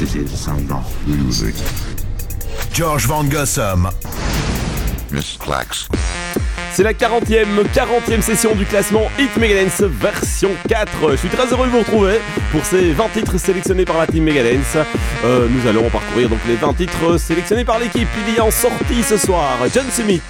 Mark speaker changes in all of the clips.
Speaker 1: This is sound of music.
Speaker 2: George Van Gossum.
Speaker 1: Miss Clax.
Speaker 3: C'est la 40e, 40e session du classement Hit Megadance version 4. Je suis très heureux de vous retrouver pour ces 20 titres sélectionnés par la team Megadance. Euh, nous allons parcourir donc les 20 titres sélectionnés par l'équipe. Il y a en sortie ce soir John Summit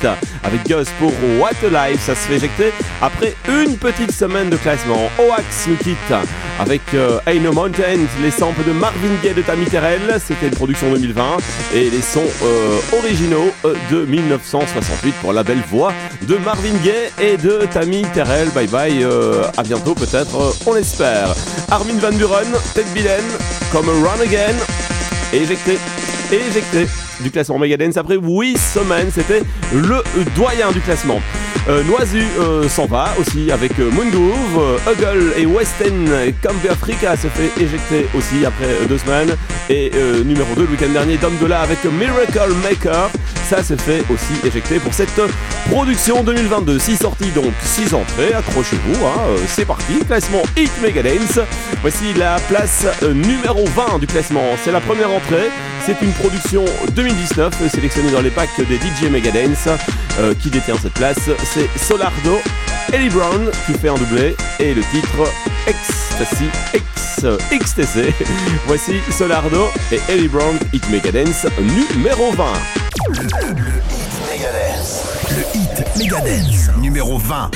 Speaker 3: avec Gus pour What a Life. Ça se fait éjecter après une petite semaine de classement. Oax nous quitte avec euh, No Mountains, les samples de Marvin Gaye de Tammy Terrell. C'était une production 2020 et les sons euh, originaux euh, de 1968 pour la belle voix de Marvin Gaye et de Tammy Terrell. Bye bye, à bientôt peut-être, on espère. Armin Van Buren, Ted Billen, comme Run Again, éjecté, éjecté du classement Megadance après 8 semaines, c'était le doyen du classement. Euh, Noisu euh, s'en va aussi avec euh, Moongroove, Huggle et Western Camp Africa se fait éjecter aussi après deux semaines. Et numéro 2 le week-end dernier, Dom Dola avec Miracle Maker, ça se fait aussi éjecter pour cette production 2022. 6 sorties donc, 6 entrées, accrochez-vous, hein, c'est parti, classement Hit Megadance. Voici la place numéro 20 du classement, c'est la première entrée. C'est une production 2019 euh, sélectionnée dans les packs des DJ Megadance. Qui détient cette place C'est Solardo, Ellie Brown qui fait un doublé et le titre Ecstasy X XTC. Voici Solardo et Ellie Brown Hit Megadance numéro 20.
Speaker 2: Megadance. Le hit Megadance. Numéro 20.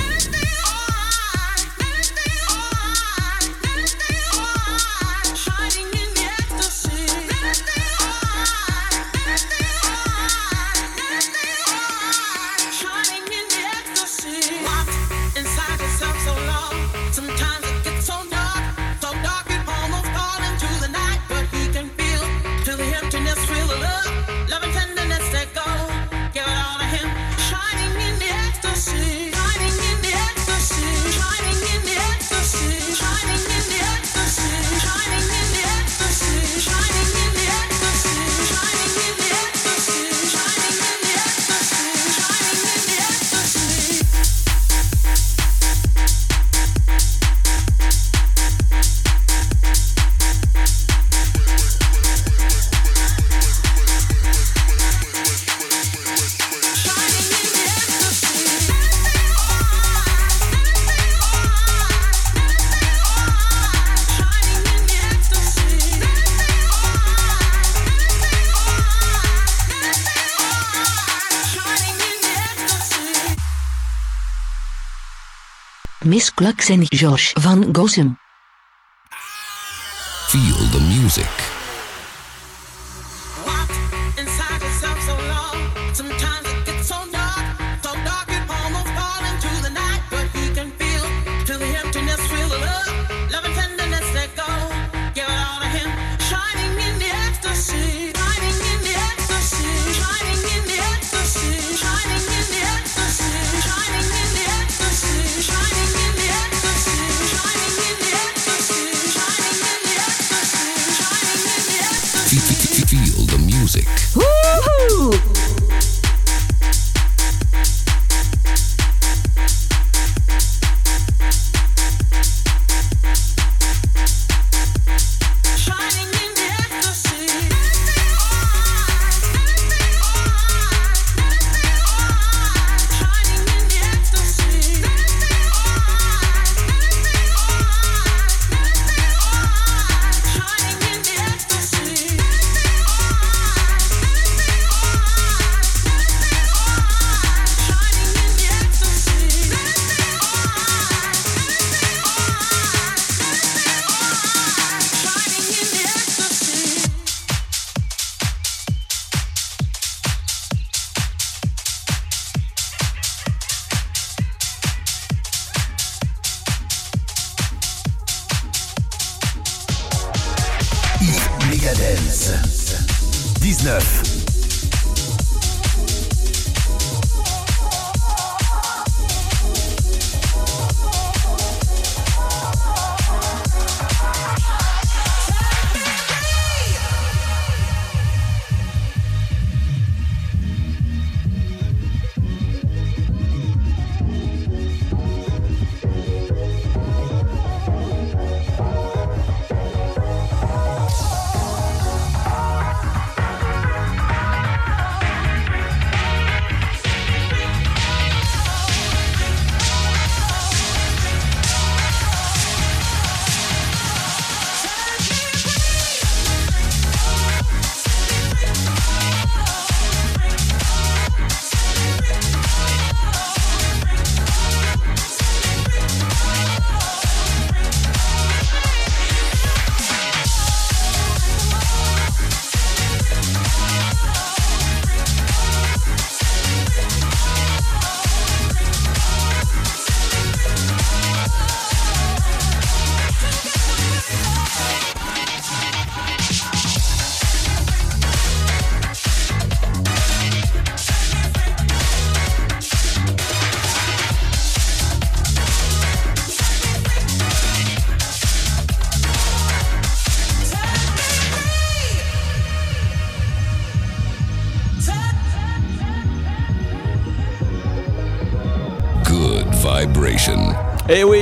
Speaker 4: Miss Klux en Josh van Gossem.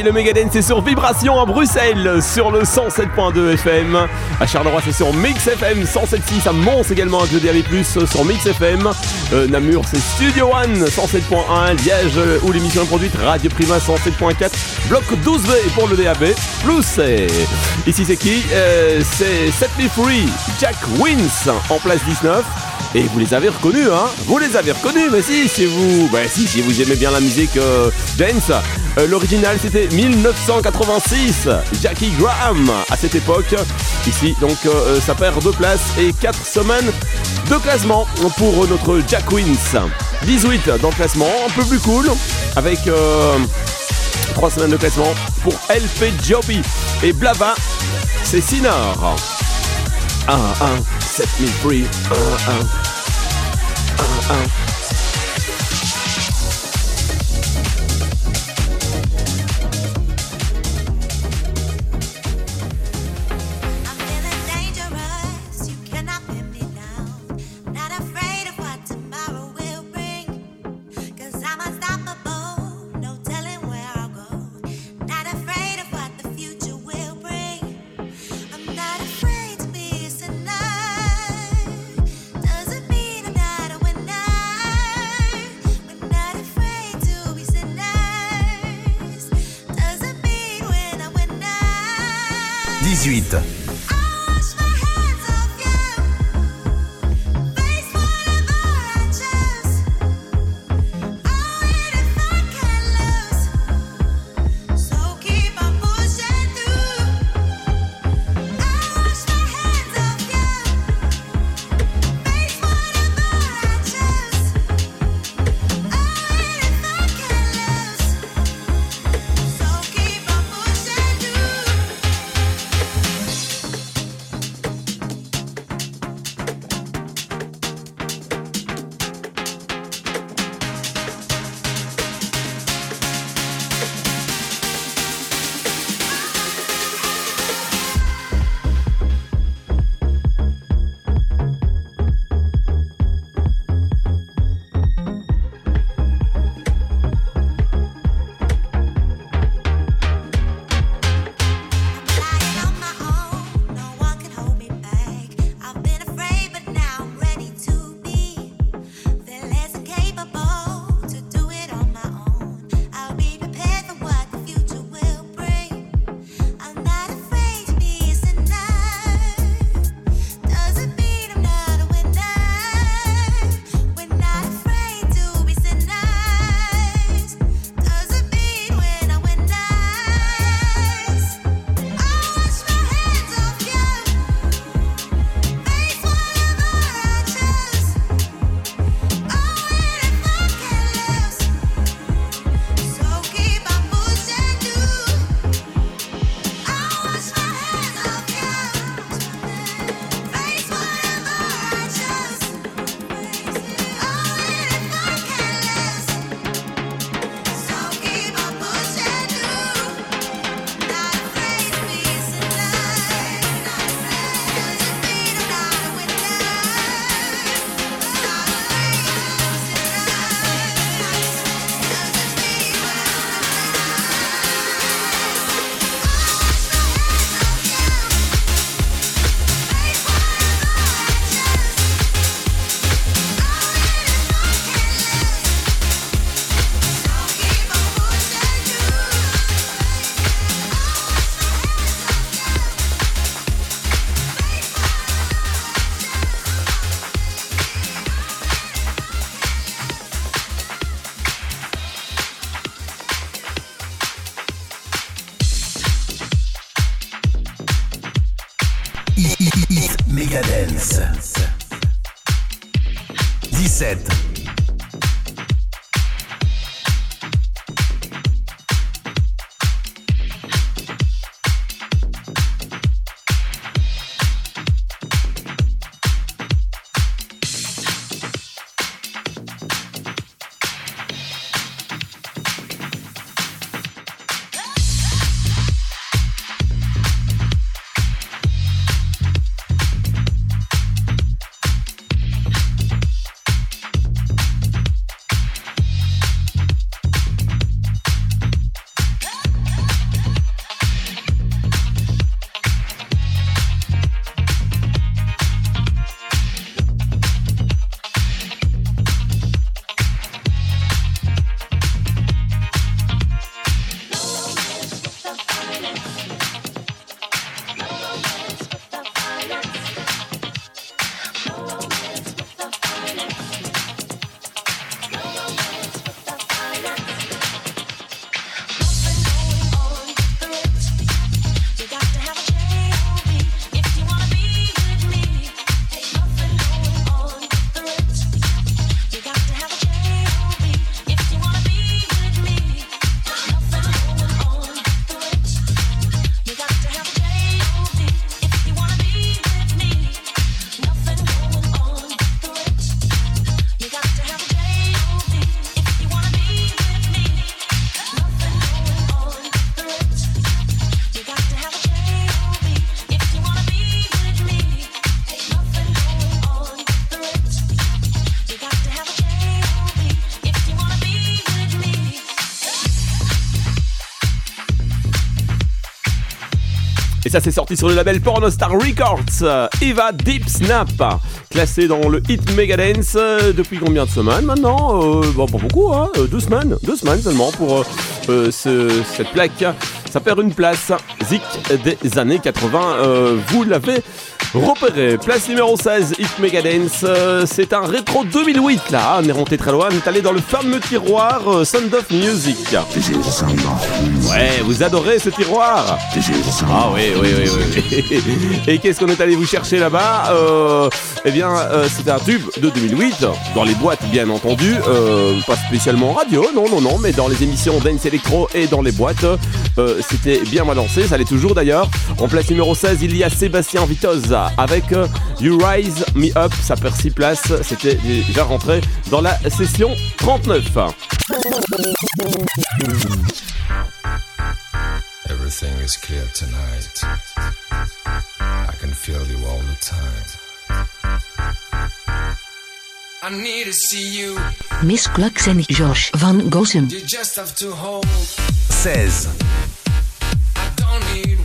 Speaker 5: Et le Megadance c'est sur Vibration à Bruxelles, sur le 107.2 FM. À Charleroi, c'est sur Mix FM 107.6. À Mons également, avec le DAB+, sur Mix FM. Euh, Namur, c'est Studio One 107.1. Liège, euh, où l'émission est produite, Radio Prima 107.4. Bloc 12B pour le DAB+. Et ici, c'est qui? Euh, C'est Set Me Free, Jack Wins, en place 19. Et vous les avez reconnus, hein? Vous les avez reconnus, mais si, si vous... Bah si, si vous aimez bien la musique euh, dance. Euh, L'original, c'était 1986, Jackie Graham, à cette époque. Ici, donc, euh, ça perd deux places et quatre semaines de classement pour notre Jack Wins. 18 dans le classement, un peu plus cool, avec... euh, Trois semaines de classement pour LP Joby et Blava, c'est Sinor. 1 1 7000 free 1 1 1 1
Speaker 3: ça c'est sorti sur le label Pornostar Records. Euh, Eva Deep Snap, classé dans le hit Megadance euh, depuis combien de semaines maintenant euh, Bon, pas beaucoup, hein Deux semaines, deux semaines seulement pour ce- cette plaque. Ça perd une place. Zik des années 80, euh, vous l'avez repéré. Place numéro 16, Hit Megadance. Euh, c'est un rétro 2008 là. On est remonté très loin. On est allé dans le fameux tiroir euh, Sound of Music. Ouais, vous adorez ce tiroir? Ah oui, oui, oui, oui. Et qu'est-ce qu'on est allé vous chercher là-bas? Euh, Eh bien, euh, c'était un tube de 2008, dans les boîtes bien entendu, pas spécialement en radio, non, non, non, mais dans les émissions Dance Electro et dans les boîtes, c'était bien balancé, ça l'est toujours d'ailleurs. En place numéro 16, il y a Sébastien Vitoza avec euh, You Rise Me Up, ça perd 6 places, c'était déjà rentré dans la session 39.
Speaker 6: Everything is clear tonight. I can feel you all the time.
Speaker 7: I need to see you.
Speaker 4: Miss Klux en Josh van Gossem.
Speaker 7: You just have to hold.
Speaker 2: 16.
Speaker 7: I don't need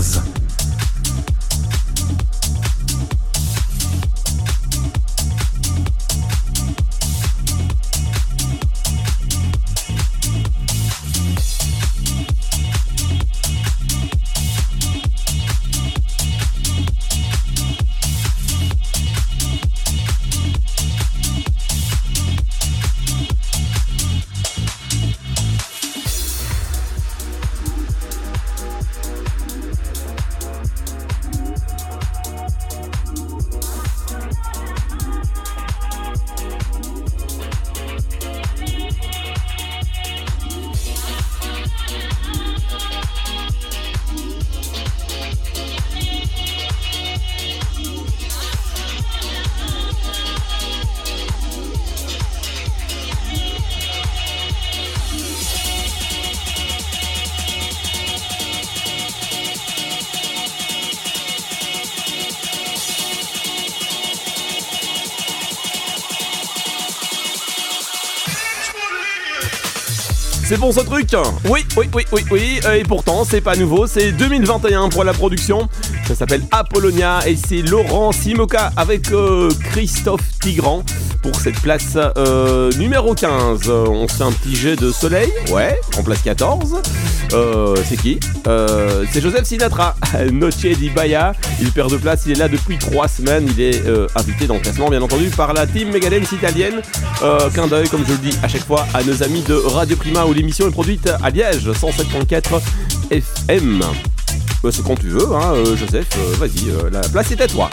Speaker 2: 15.
Speaker 3: Oui, oui, oui, oui, oui. Et pourtant, c'est pas nouveau. C'est 2021 pour la production. Ça s'appelle Apollonia et c'est Laurent Simoka avec euh, Christophe Tigran pour cette place euh, numéro 15. Euh, on fait un petit jet de soleil, ouais, en place 14. Euh, c'est qui? C'est Joseph Sinatra, Noche di Baya. Il perd de place, il est là depuis 3 semaines. Il est euh, invité dans le classement, bien entendu, par la team Megadance italienne. Euh, Qu'un d'œil, comme je le dis à chaque fois, à nos amis de Radio Prima où l'émission est produite à Liège, 107.4 FM. Bah, c'est quand tu veux, hein, euh, Joseph, euh, vas-y, euh, la place est à toi.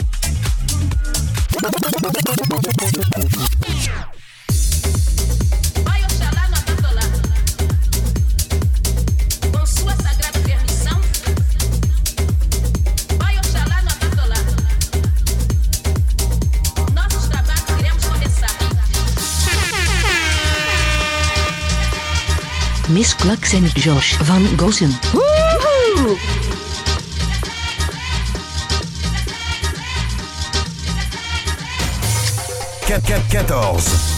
Speaker 4: Miss Klux en Josh van Gossem.
Speaker 2: Quatre, quatre, 14.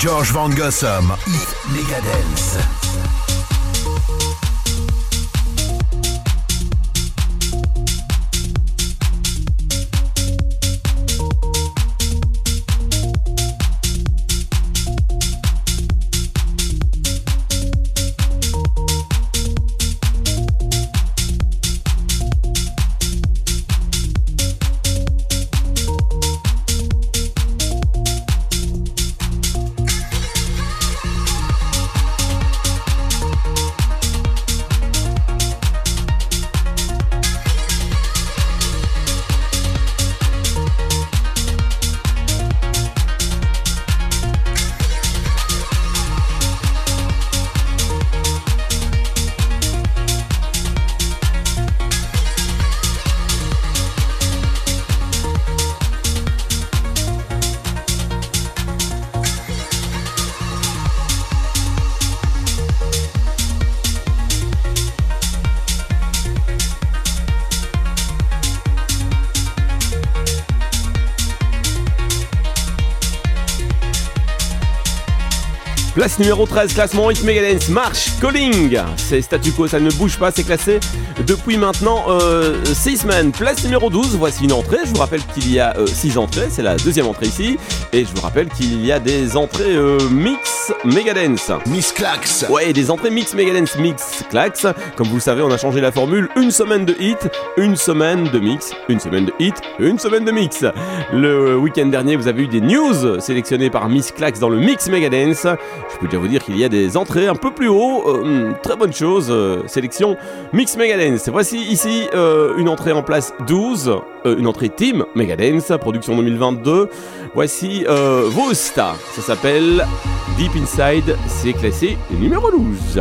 Speaker 2: George Van Gossum. Hit Megadance.
Speaker 3: Numéro 13, classement Hit Megadance, March Calling. C'est statu quo, ça ne bouge pas, c'est classé depuis maintenant 6 semaines. Place numéro 12, voici une entrée. Je vous rappelle qu'il y a 6 entrées, c'est la deuxième entrée ici. Et je vous rappelle qu'il y a des entrées euh, mix Megadance.
Speaker 2: Miss Clax.
Speaker 3: Ouais, des entrées mix Megadance, mix Clax. Comme vous le savez, on a changé la formule. Une semaine de hit, une semaine de mix, une semaine de hit, une semaine de mix. Le week-end dernier, vous avez eu des news sélectionnées par Miss Clax dans le mix Megadance. Je peux déjà vous dire qu'il y a des entrées un peu plus haut. Euh, très bonne chose. euh, sélection Mix Megadance. Voici ici euh, une entrée en place 12. euh, une entrée Team Megadance, production 2022. Voici euh, Vosta. Ça s'appelle Deep Inside. C'est classé numéro 12.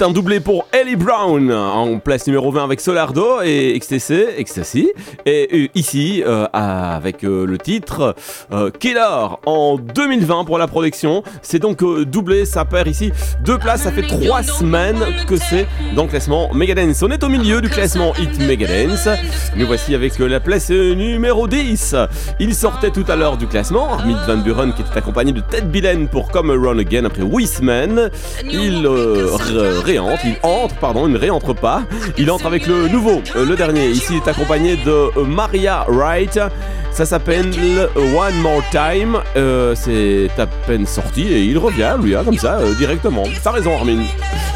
Speaker 8: C'est un doublé pour Brown en place numéro 20 avec Solardo et XTC, Ecstasy. Et euh, ici, euh, avec euh, le titre euh, Killer en 2020 pour la production. C'est donc euh, doublé, ça perd ici deux places. Ça fait trois semaines que c'est dans le classement Megadance. On est au milieu du classement Hit Megadance. Nous voici avec euh, la place euh, numéro 10. Il sortait tout à l'heure du classement. Armin Van Buren qui était accompagné de Ted Billen pour Come Run Again après Wisman. Il euh, ré- réentre, il entre, pardon, il ne réentre pas. Il entre avec le nouveau, euh, le dernier. Ici, il est accompagné de euh, Maria Wright. Ça s'appelle One More Time. Euh, c'est à peine sorti et il revient, lui, hein, comme ça, directement. T'as raison, Armin.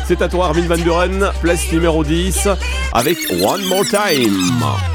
Speaker 8: C'est à toi, Armin Van Buren, place numéro 10, avec One More Time.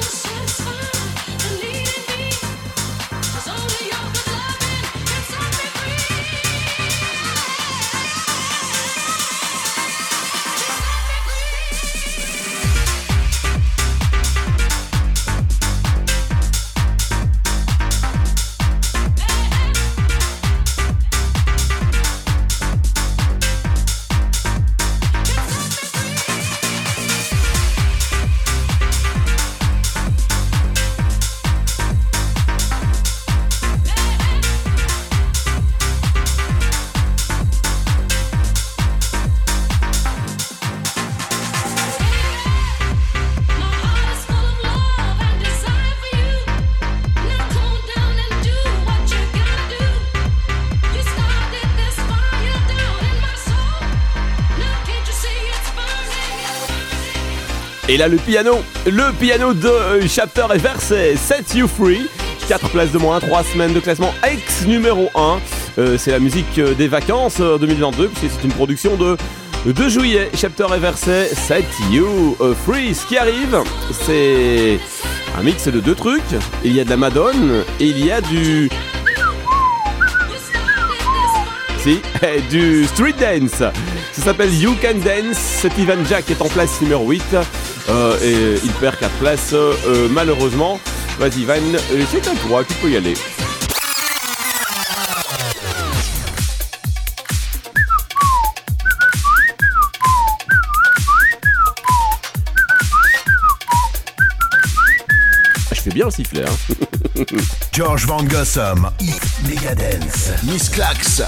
Speaker 8: Sometimes. Là, le piano, le piano de euh, Chapter et Verset, Set You Free.
Speaker 3: 4 places de moins, 3 semaines de classement ex numéro 1. Euh, c'est la musique euh, des vacances euh, 2022, puisque c'est une production de 2 juillet. Chapter et verset, Set You Free. Ce qui arrive, c'est un mix de deux trucs. Il y a de la Madone et il y a du. Si, du street dance. Ça s'appelle You Can Dance. C'est Ivan Jack qui est en place numéro 8. Euh, et il perd 4 places euh, malheureusement. Vas-y euh, c'est à toi, tu peux y aller. Je fais bien le sifflet. Hein.
Speaker 2: George Van Gossum, Hit Megadance, Miss Clax.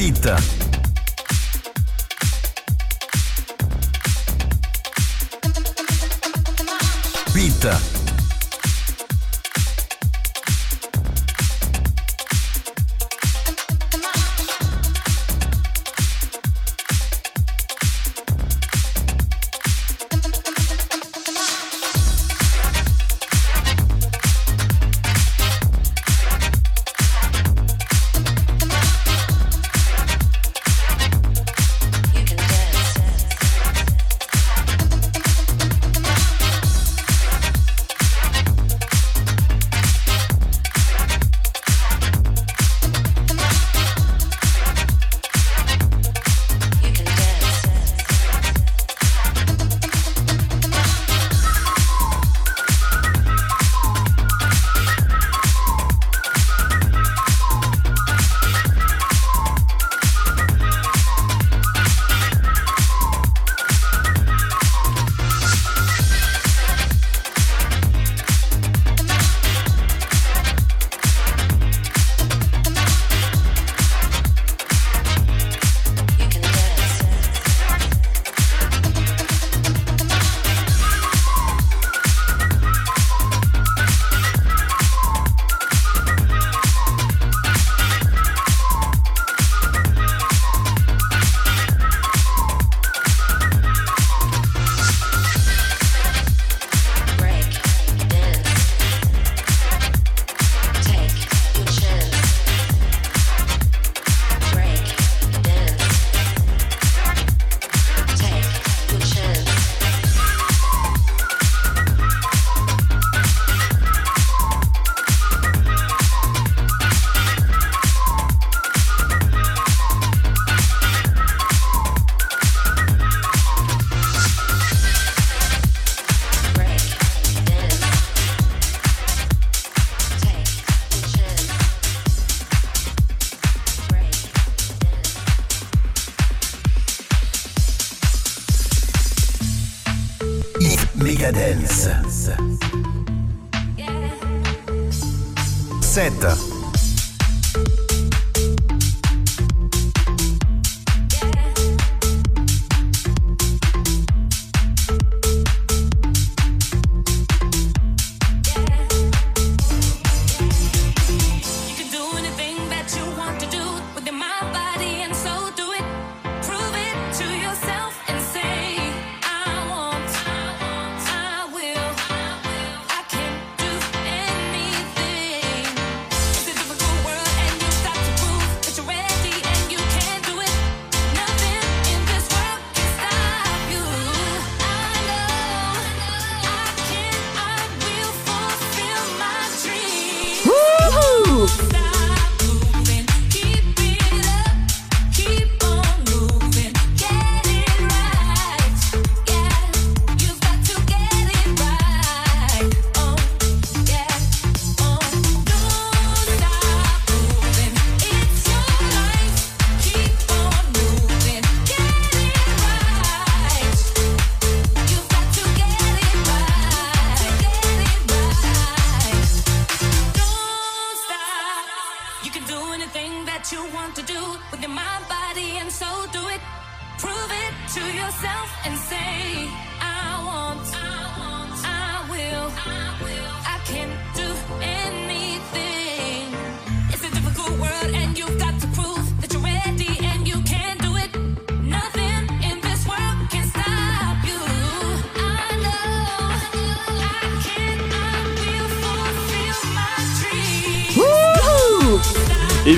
Speaker 9: Beat.
Speaker 3: Beat.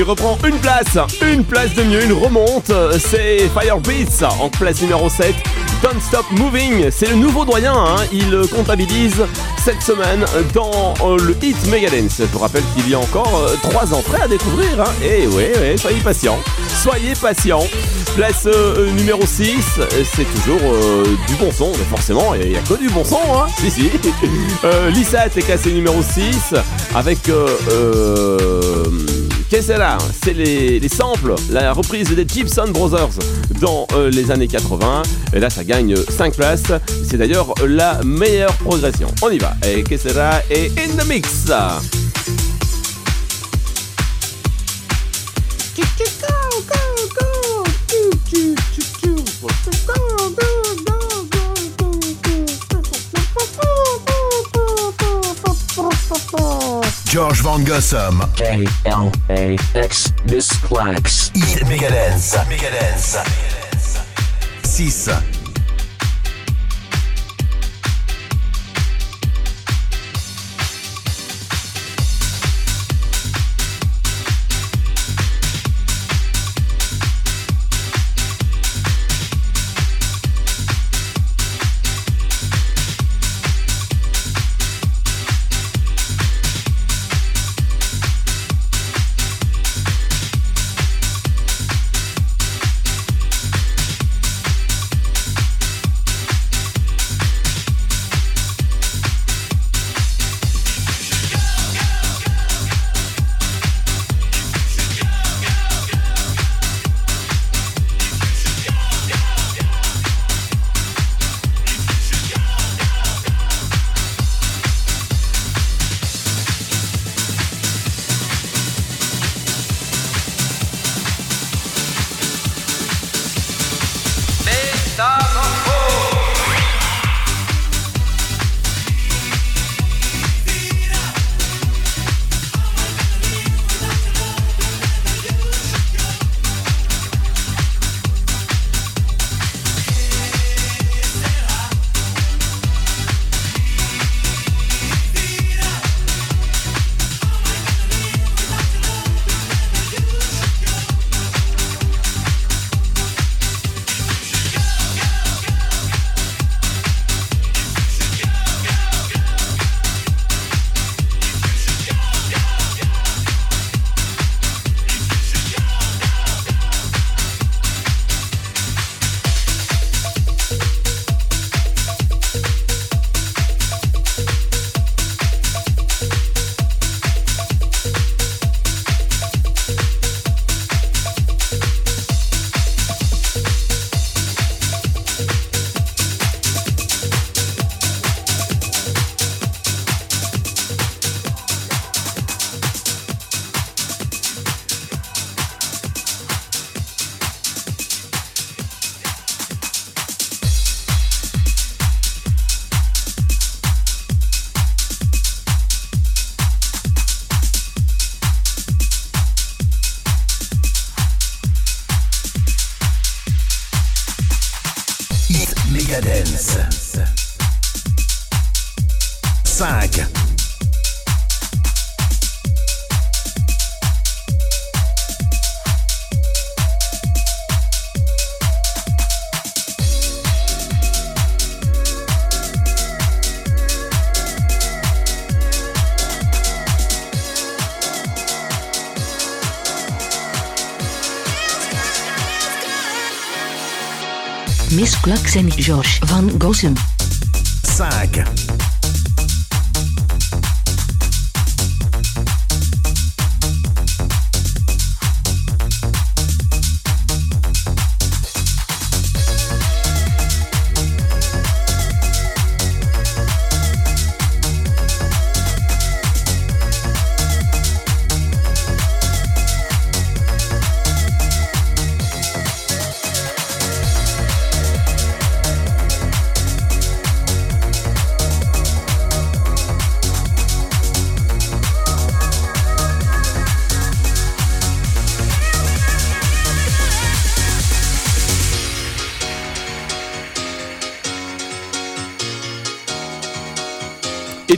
Speaker 3: Il reprend une place, une place de mieux, une remonte. C'est Firebeats en place numéro 7. Don't Stop Moving, c'est le nouveau doyen. hein. Il comptabilise cette semaine dans euh, le hit Megadance. Je vous rappelle qu'il y a encore 3 entrées à découvrir. hein. Et ouais, ouais, soyez patients. Soyez patients. Place euh, numéro 6, c'est toujours euh, du bon son, mais forcément, il n'y a que du bon son, hein. Si, si. Euh, Lisa est classé numéro 6 avec. Euh, euh, Qu'est-ce que c'est là C'est les, les samples, la reprise des Gibson Brothers dans euh, les années 80. Et là, ça gagne 5 places. C'est d'ailleurs la meilleure progression. On y va. Et qu'est-ce que là Et in the mix.
Speaker 2: George Van Gossum.
Speaker 1: K-L-A-X. Miss Clax.
Speaker 2: Hit Megadance. Megadance. 6.
Speaker 4: Miss Clax en Josh van Gossem.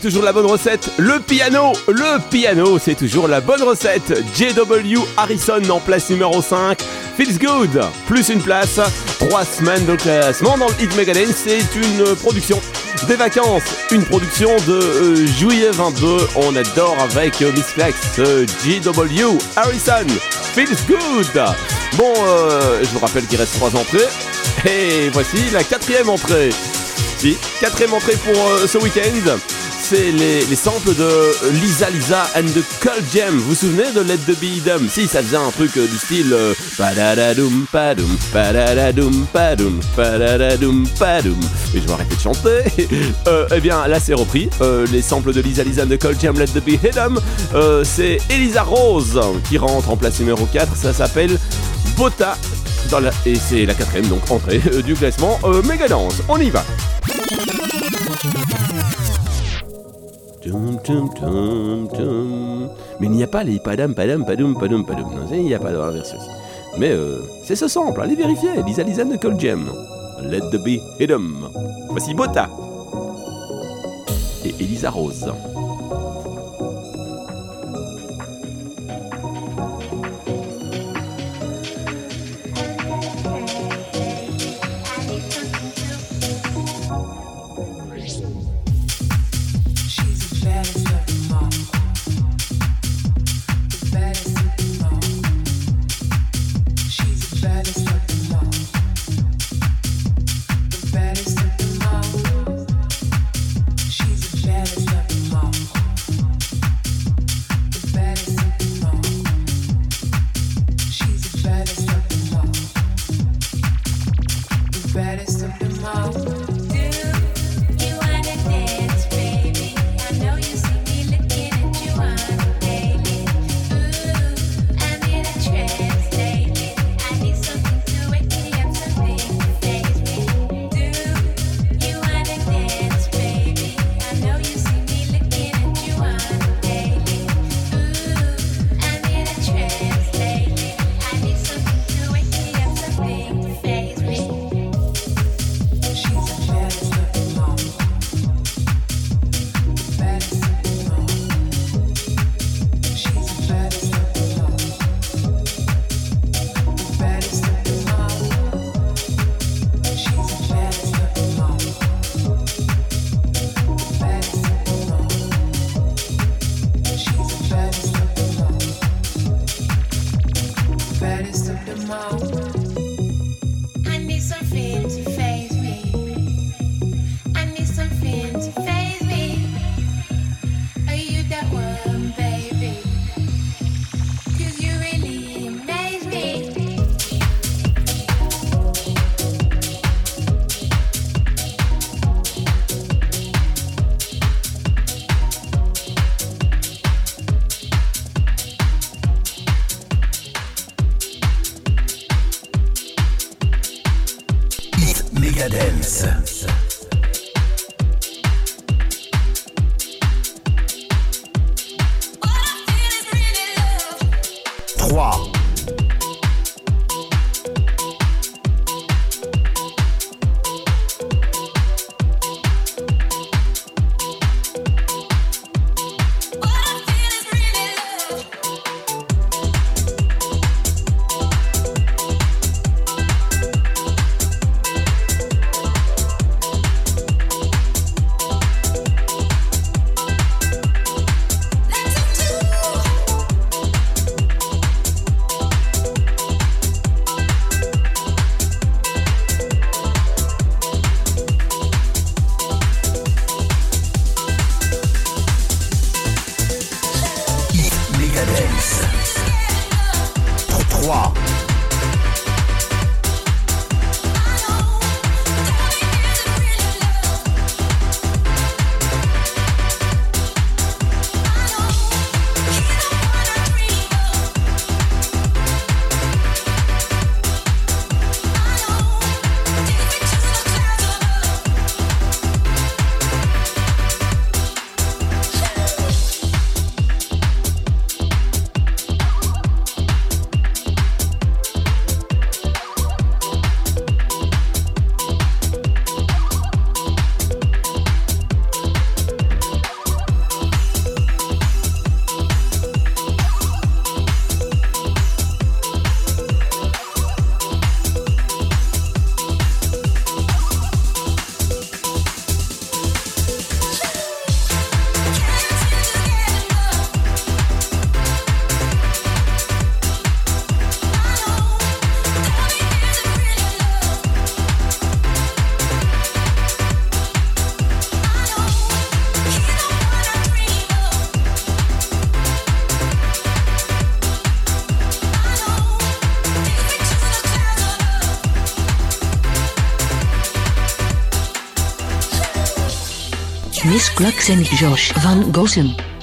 Speaker 3: Toujours la bonne recette, le piano Le piano, c'est toujours la bonne recette. JW Harrison en place numéro 5 Feels Good, plus une place, trois semaines de classement dans le Hit Megadance, c'est une production des vacances, une production de euh, juillet 22, on adore avec euh, Miss Flex, euh, JW Harrison, Feels Good. Bon, euh, je vous rappelle qu'il reste trois entrées, et voici la quatrième entrée. Si, quatrième entrée pour euh, ce week-end, c'est les, les samples de Lisa Lisa and the Cold Jam. Vous vous souvenez de Let the Be Dumb Si, ça faisait un truc euh, du style padum padadadum padum padum. Et je vais arrêter de chanter. Euh, eh bien, là c'est repris. Euh, les samples de Lisa Lisa and the Cold Jam, Let the Be Dumb. C'est Elisa Rose qui rentre en place numéro 4. Ça s'appelle Bota. Et c'est la quatrième donc entrée du classement Megadance. On y va. Mais il n'y a pas les padam padam padum padum padum. Non, il n'y a pas dans version Mais euh, c'est ce sample, allez vérifier. Lisa Lisa de Cold Jam. Let the be hit 'em. Voici Bota. Et Elisa Rose.
Speaker 4: Miss Clax en Josh van Gossem.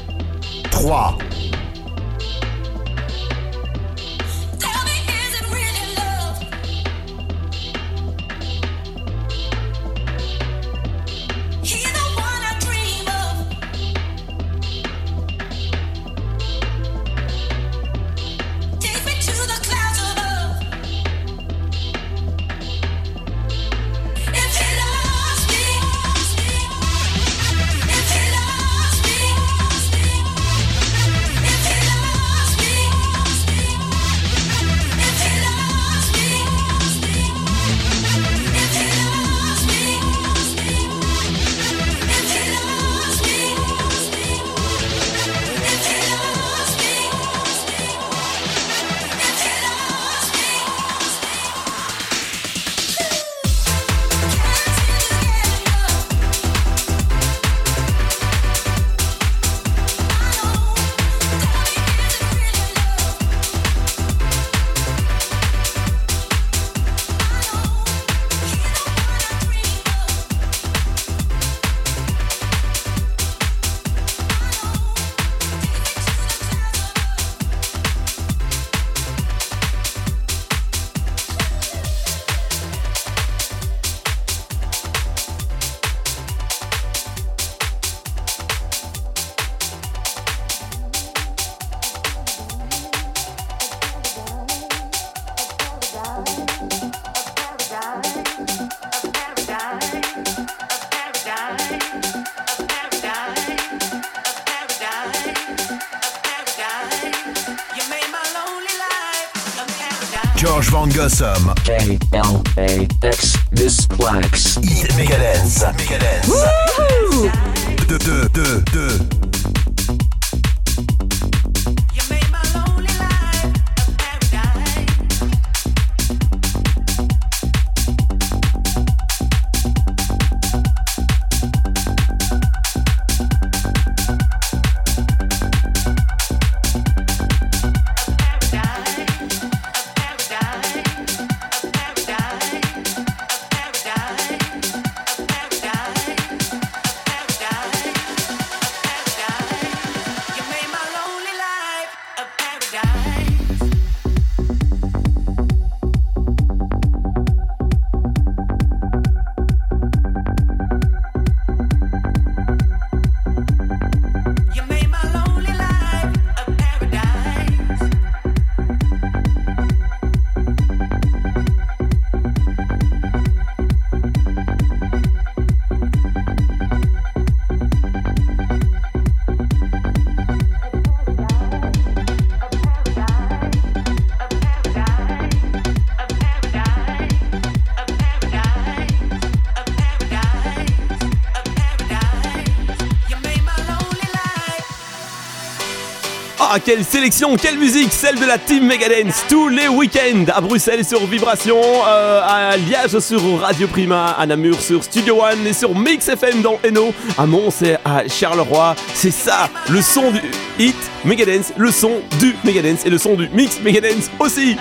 Speaker 3: Quelle sélection, quelle musique, celle de la team Megadance tous les week-ends à Bruxelles sur Vibration, euh, à Liège sur Radio Prima, à Namur sur Studio One et sur Mix FM dans Hainaut, à Mons et à Charleroi. C'est ça, le son du hit Megadance, le son du Megadance et le son du mix Megadance aussi.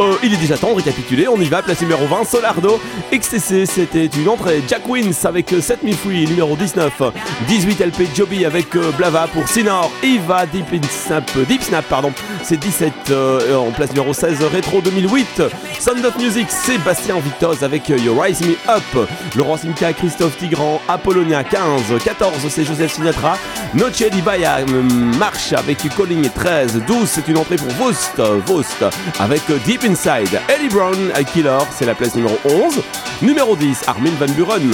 Speaker 3: Euh, il est déjà temps de récapituler, on y va, place numéro 20, Solardo, XTC, c'était une entrée, Jack Wins avec 7000 Free, numéro 19, 18 LP Joby avec euh, Blava pour Sinor, Eva Deep Snap, Deep Snap pardon, c'est 17 euh, en place numéro 16, Retro 2008, Sound of Music, Sébastien Vitoz avec euh, You Rise Me Up, Laurent Simca, Christophe Tigran, Apollonia 15, 14 c'est Joseph Sinatra, Noche di Baya, euh, Marche avec Calling 13, 12 c'est une entrée pour Vost, Vost avec Deep Inside, Ellie Brown, Killer, c'est la place numéro 11, numéro 10 Armin Van Buren.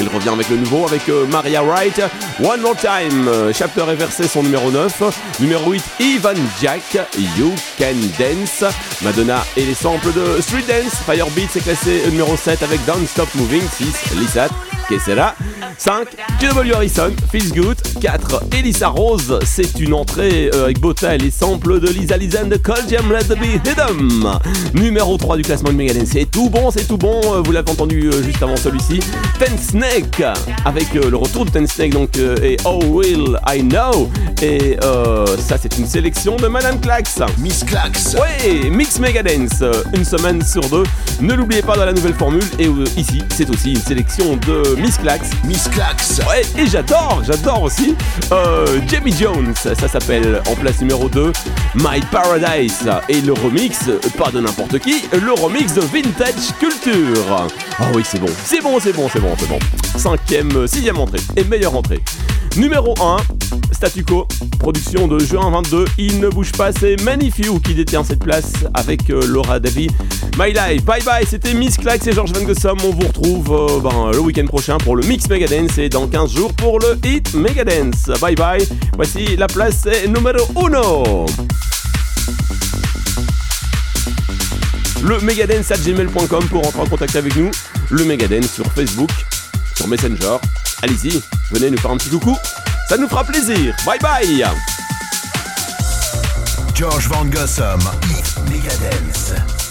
Speaker 3: Il revient avec le nouveau avec euh, Maria Wright, One More Time, euh, chapter et verset son numéro 9, numéro 8 Ivan Jack, You Can Dance, Madonna et les samples de Street Dance, Firebeat c'est classé numéro 7 avec Don't Stop Moving, 6 Lissat, Kessera, 5 J.W. Harrison, Feels Good, 4 Elisa Rose, c'est une entrée euh, avec Bota et les samples de Lisa Lisan de Cold Jam Let the Be Hidden, numéro 3 du classement de Megadeth, c'est tout bon, c'est tout bon, euh, vous l'avez entendu euh, juste avant celui-ci, Ten Snake avec le retour de Ten Snake donc et Oh Will I Know et euh, ça c'est une sélection de Madame Clax.
Speaker 2: Miss Clax.
Speaker 3: Ouais, Mix Megadance, une semaine sur deux. Ne l'oubliez pas dans la nouvelle formule. Et ici, c'est aussi une sélection de Miss Clax.
Speaker 2: Miss
Speaker 9: Clax.
Speaker 3: Ouais, et j'adore, j'adore aussi euh, Jamie Jones, ça s'appelle en place numéro 2, My Paradise, et le remix, pas de n'importe qui, le remix de Vintage Culture. Ah oui, c'est bon, c'est bon, c'est bon, c'est bon, c'est bon. Cinquième, sixième entrée, et meilleure entrée. Numéro 1, Production de juin 22, il ne bouge pas, c'est Manifew qui détient cette place avec euh, Laura Davy. My Life, bye bye, c'était Miss Clax et Georges Van Gossum, on vous retrouve euh, ben, le week-end prochain pour le Mix Megadance et dans 15 jours pour le Hit Megadance. Bye bye, voici la place numéro 1 le megadance at gmail.com pour entrer en contact avec nous, le Megadance sur Facebook, sur Messenger. Allez-y, venez nous faire un petit coucou, ça nous fera plaisir. Bye bye
Speaker 9: George Van Gossum, Megadance.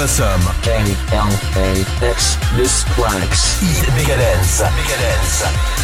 Speaker 9: George Van Gossum,
Speaker 1: K-L-A-X, Miss.
Speaker 9: Hit Megadance. Megadance.